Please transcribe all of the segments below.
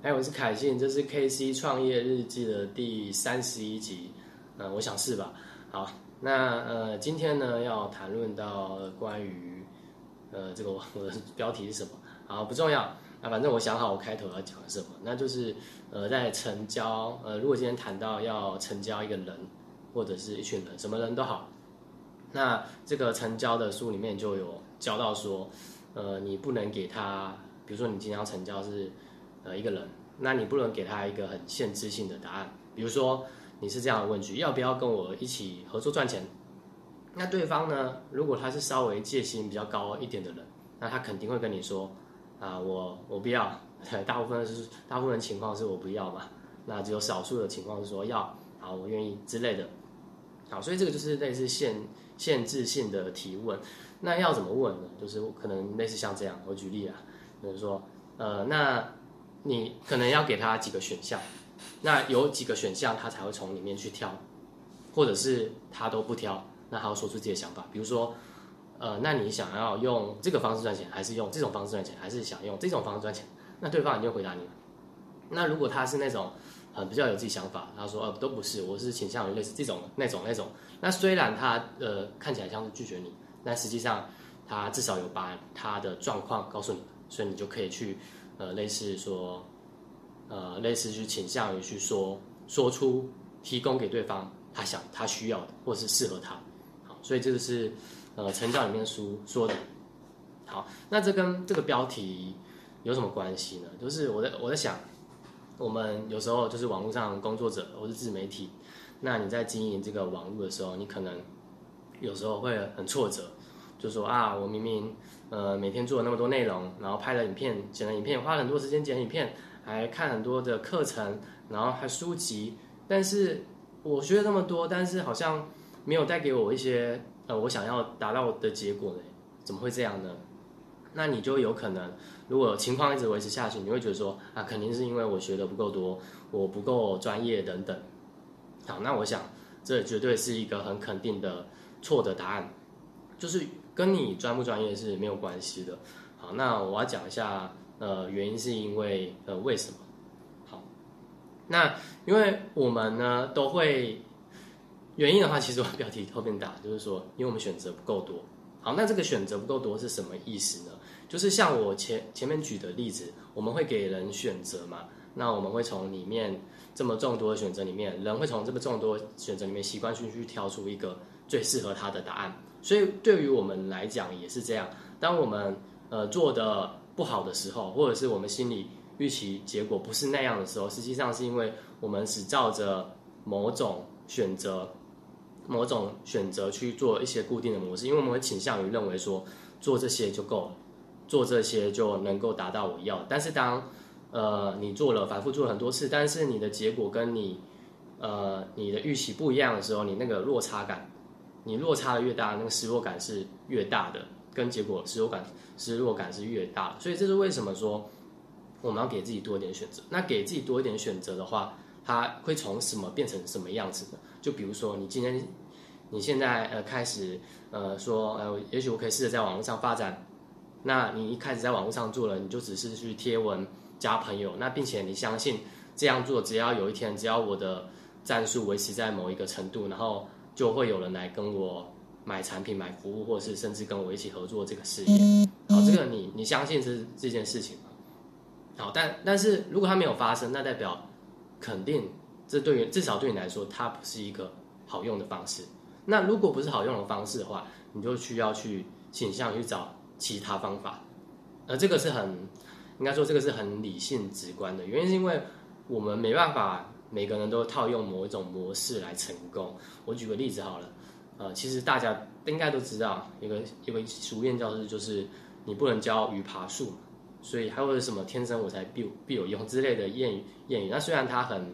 哎，我是凯信，这是 KC 创业日记的第三十一集，嗯，我想是吧？好，那呃，今天呢要谈论到关于呃这个我的标题是什么？好，不重要啊，反正我想好我开头要讲什么，那就是呃在成交，呃如果今天谈到要成交一个人或者是一群人，什么人都好，那这个成交的书里面就有教到说，呃你不能给他，比如说你今天要成交是。呃，一个人，那你不能给他一个很限制性的答案。比如说，你是这样的问句：要不要跟我一起合作赚钱？那对方呢？如果他是稍微戒心比较高一点的人，那他肯定会跟你说：啊，我 我不要。大部分是大部分情况是我不要嘛。那只有少数的情况是说要，好，我愿意之类的。好，所以这个就是类似限限制性的提问。那要怎么问呢？就是可能类似像这样，我举例啊，比如说，呃，那。你可能要给他几个选项，那有几个选项他才会从里面去挑，或者是他都不挑，那他要说出自己的想法。比如说，呃，那你想要用这个方式赚钱，还是用这种方式赚钱，还是想用这种方式赚钱？那对方就回答你了。那如果他是那种很比较有自己想法，他说呃都不是，我是倾向于类似这种那种那种。那虽然他呃看起来像是拒绝你，但实际上他至少有把他的状况告诉你，所以你就可以去。呃，类似说，呃，类似去倾向于去说说出提供给对方他想他需要的，或是适合他。好，所以这个是呃成教里面书说的。好，那这跟这个标题有什么关系呢？就是我在我在想，我们有时候就是网络上工作者或是自媒体，那你在经营这个网络的时候，你可能有时候会很挫折。就说啊，我明明呃每天做了那么多内容，然后拍了影片，剪了影片，花了很多时间剪影片，还看很多的课程，然后还书籍，但是我学了那么多，但是好像没有带给我一些呃我想要达到的结果呢？怎么会这样呢？那你就有可能，如果情况一直维持下去，你会觉得说啊，肯定是因为我学的不够多，我不够专业等等。好，那我想这绝对是一个很肯定的错的答案，就是。跟你专不专业是没有关系的。好，那我要讲一下，呃，原因是因为，呃，为什么？好，那因为我们呢都会，原因的话，其实我标题后面打就是说，因为我们选择不够多。好，那这个选择不够多是什么意思呢？就是像我前前面举的例子，我们会给人选择嘛，那我们会从里面这么众多的选择里面，人会从这个众多选择里面习惯性去挑出一个最适合他的答案。所以对于我们来讲也是这样。当我们呃做的不好的时候，或者是我们心里预期结果不是那样的时候，实际上是因为我们只照着某种选择、某种选择去做一些固定的模式，因为我们会倾向于认为说做这些就够了，做这些就能够达到我要。但是当呃你做了反复做了很多次，但是你的结果跟你呃你的预期不一样的时候，你那个落差感。你落差的越大，那个失落感是越大的，跟结果失落感失落感是越大，所以这是为什么说我们要给自己多一点选择。那给自己多一点选择的话，它会从什么变成什么样子呢？就比如说你今天你现在呃开始呃说呃，也许我可以试着在网络上发展。那你一开始在网络上做了，你就只是去贴文加朋友，那并且你相信这样做，只要有一天，只要我的战术维持在某一个程度，然后。就会有人来跟我买产品、买服务，或是甚至跟我一起合作这个事业。好，这个你你相信是这件事情吗？好，但但是如果它没有发生，那代表肯定这对于至少对你来说，它不是一个好用的方式。那如果不是好用的方式的话，你就需要去倾向去找其他方法。呃，这个是很应该说这个是很理性直观的原因，是因为我们没办法。每个人都套用某一种模式来成功。我举个例子好了，呃，其实大家应该都知道，一个一个俗谚叫做就是你不能教鱼爬树，所以还有什么天生我才必必有用之类的谚语谚语。那虽然它很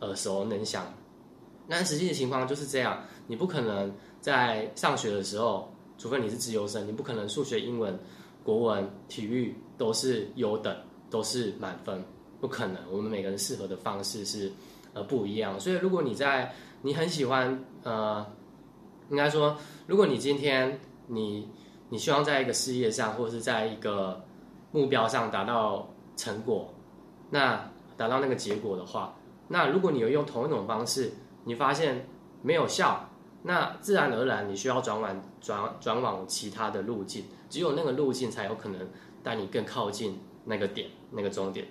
耳熟能详，但实际的情况就是这样。你不可能在上学的时候，除非你是自由生，你不可能数学、英文、国文、体育都是优等，都是满分，不可能。我们每个人适合的方式是。呃，不一样。所以，如果你在你很喜欢，呃，应该说，如果你今天你你希望在一个事业上，或者是在一个目标上达到成果，那达到那个结果的话，那如果你有用同一种方式，你发现没有效，那自然而然你需要转往转转往其他的路径，只有那个路径才有可能带你更靠近那个点那个终点。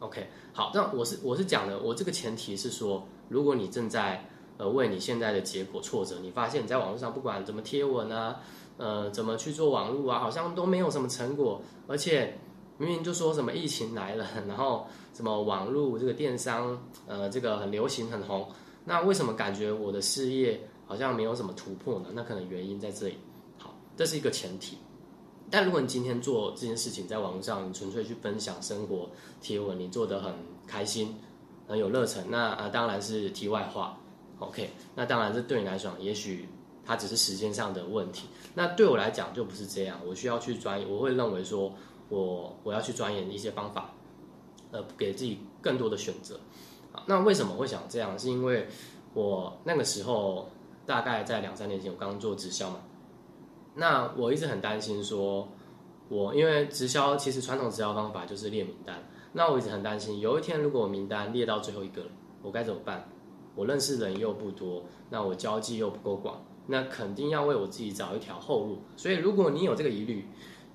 OK，好，那我是我是讲的，我这个前提是说，如果你正在呃为你现在的结果挫折，你发现你在网络上不管怎么贴文啊，呃怎么去做网络啊，好像都没有什么成果，而且明明就说什么疫情来了，然后什么网络这个电商呃这个很流行很红，那为什么感觉我的事业好像没有什么突破呢？那可能原因在这里。好，这是一个前提。但如果你今天做这件事情，在网络上纯粹去分享生活贴文，你做的很开心，很有热忱，那啊当然是题外话。OK，那当然这对你来讲，也许它只是时间上的问题。那对我来讲就不是这样，我需要去钻研，我会认为说我我要去钻研一些方法，呃，给自己更多的选择。那为什么会想这样？是因为我那个时候大概在两三年前，我刚做直销嘛。那我一直很担心，说我因为直销其实传统直销方法就是列名单，那我一直很担心，有一天如果我名单列到最后一个了，我该怎么办？我认识人又不多，那我交际又不够广，那肯定要为我自己找一条后路。所以如果你有这个疑虑，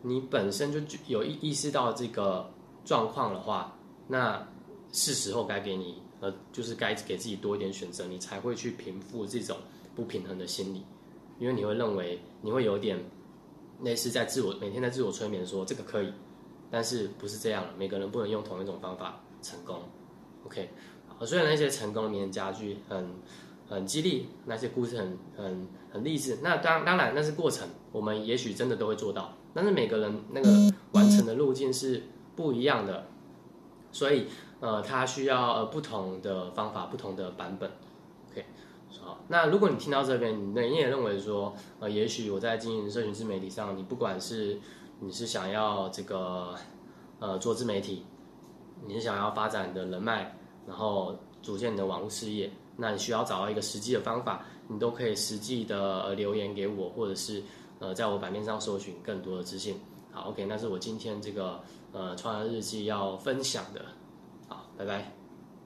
你本身就有意意识到这个状况的话，那是时候该给你呃，就是该给自己多一点选择，你才会去平复这种不平衡的心理。因为你会认为你会有点类似在自我每天在自我催眠说这个可以，但是不是这样每个人不能用同一种方法成功。OK，虽然那些成功的名人佳句很很激励，那些故事很很很励志，那当当然那是过程，我们也许真的都会做到，但是每个人那个完成的路径是不一样的，所以呃，他需要呃不同的方法，不同的版本。OK。好，那如果你听到这边，你你也认为说，呃，也许我在经营社群自媒体上，你不管是你是想要这个，呃，做自媒体，你是想要发展你的人脉，然后组建你的网络事业，那你需要找到一个实际的方法，你都可以实际的留言给我，或者是呃，在我版面上搜寻更多的资讯。好，OK，那是我今天这个呃创业日记要分享的，好，拜拜。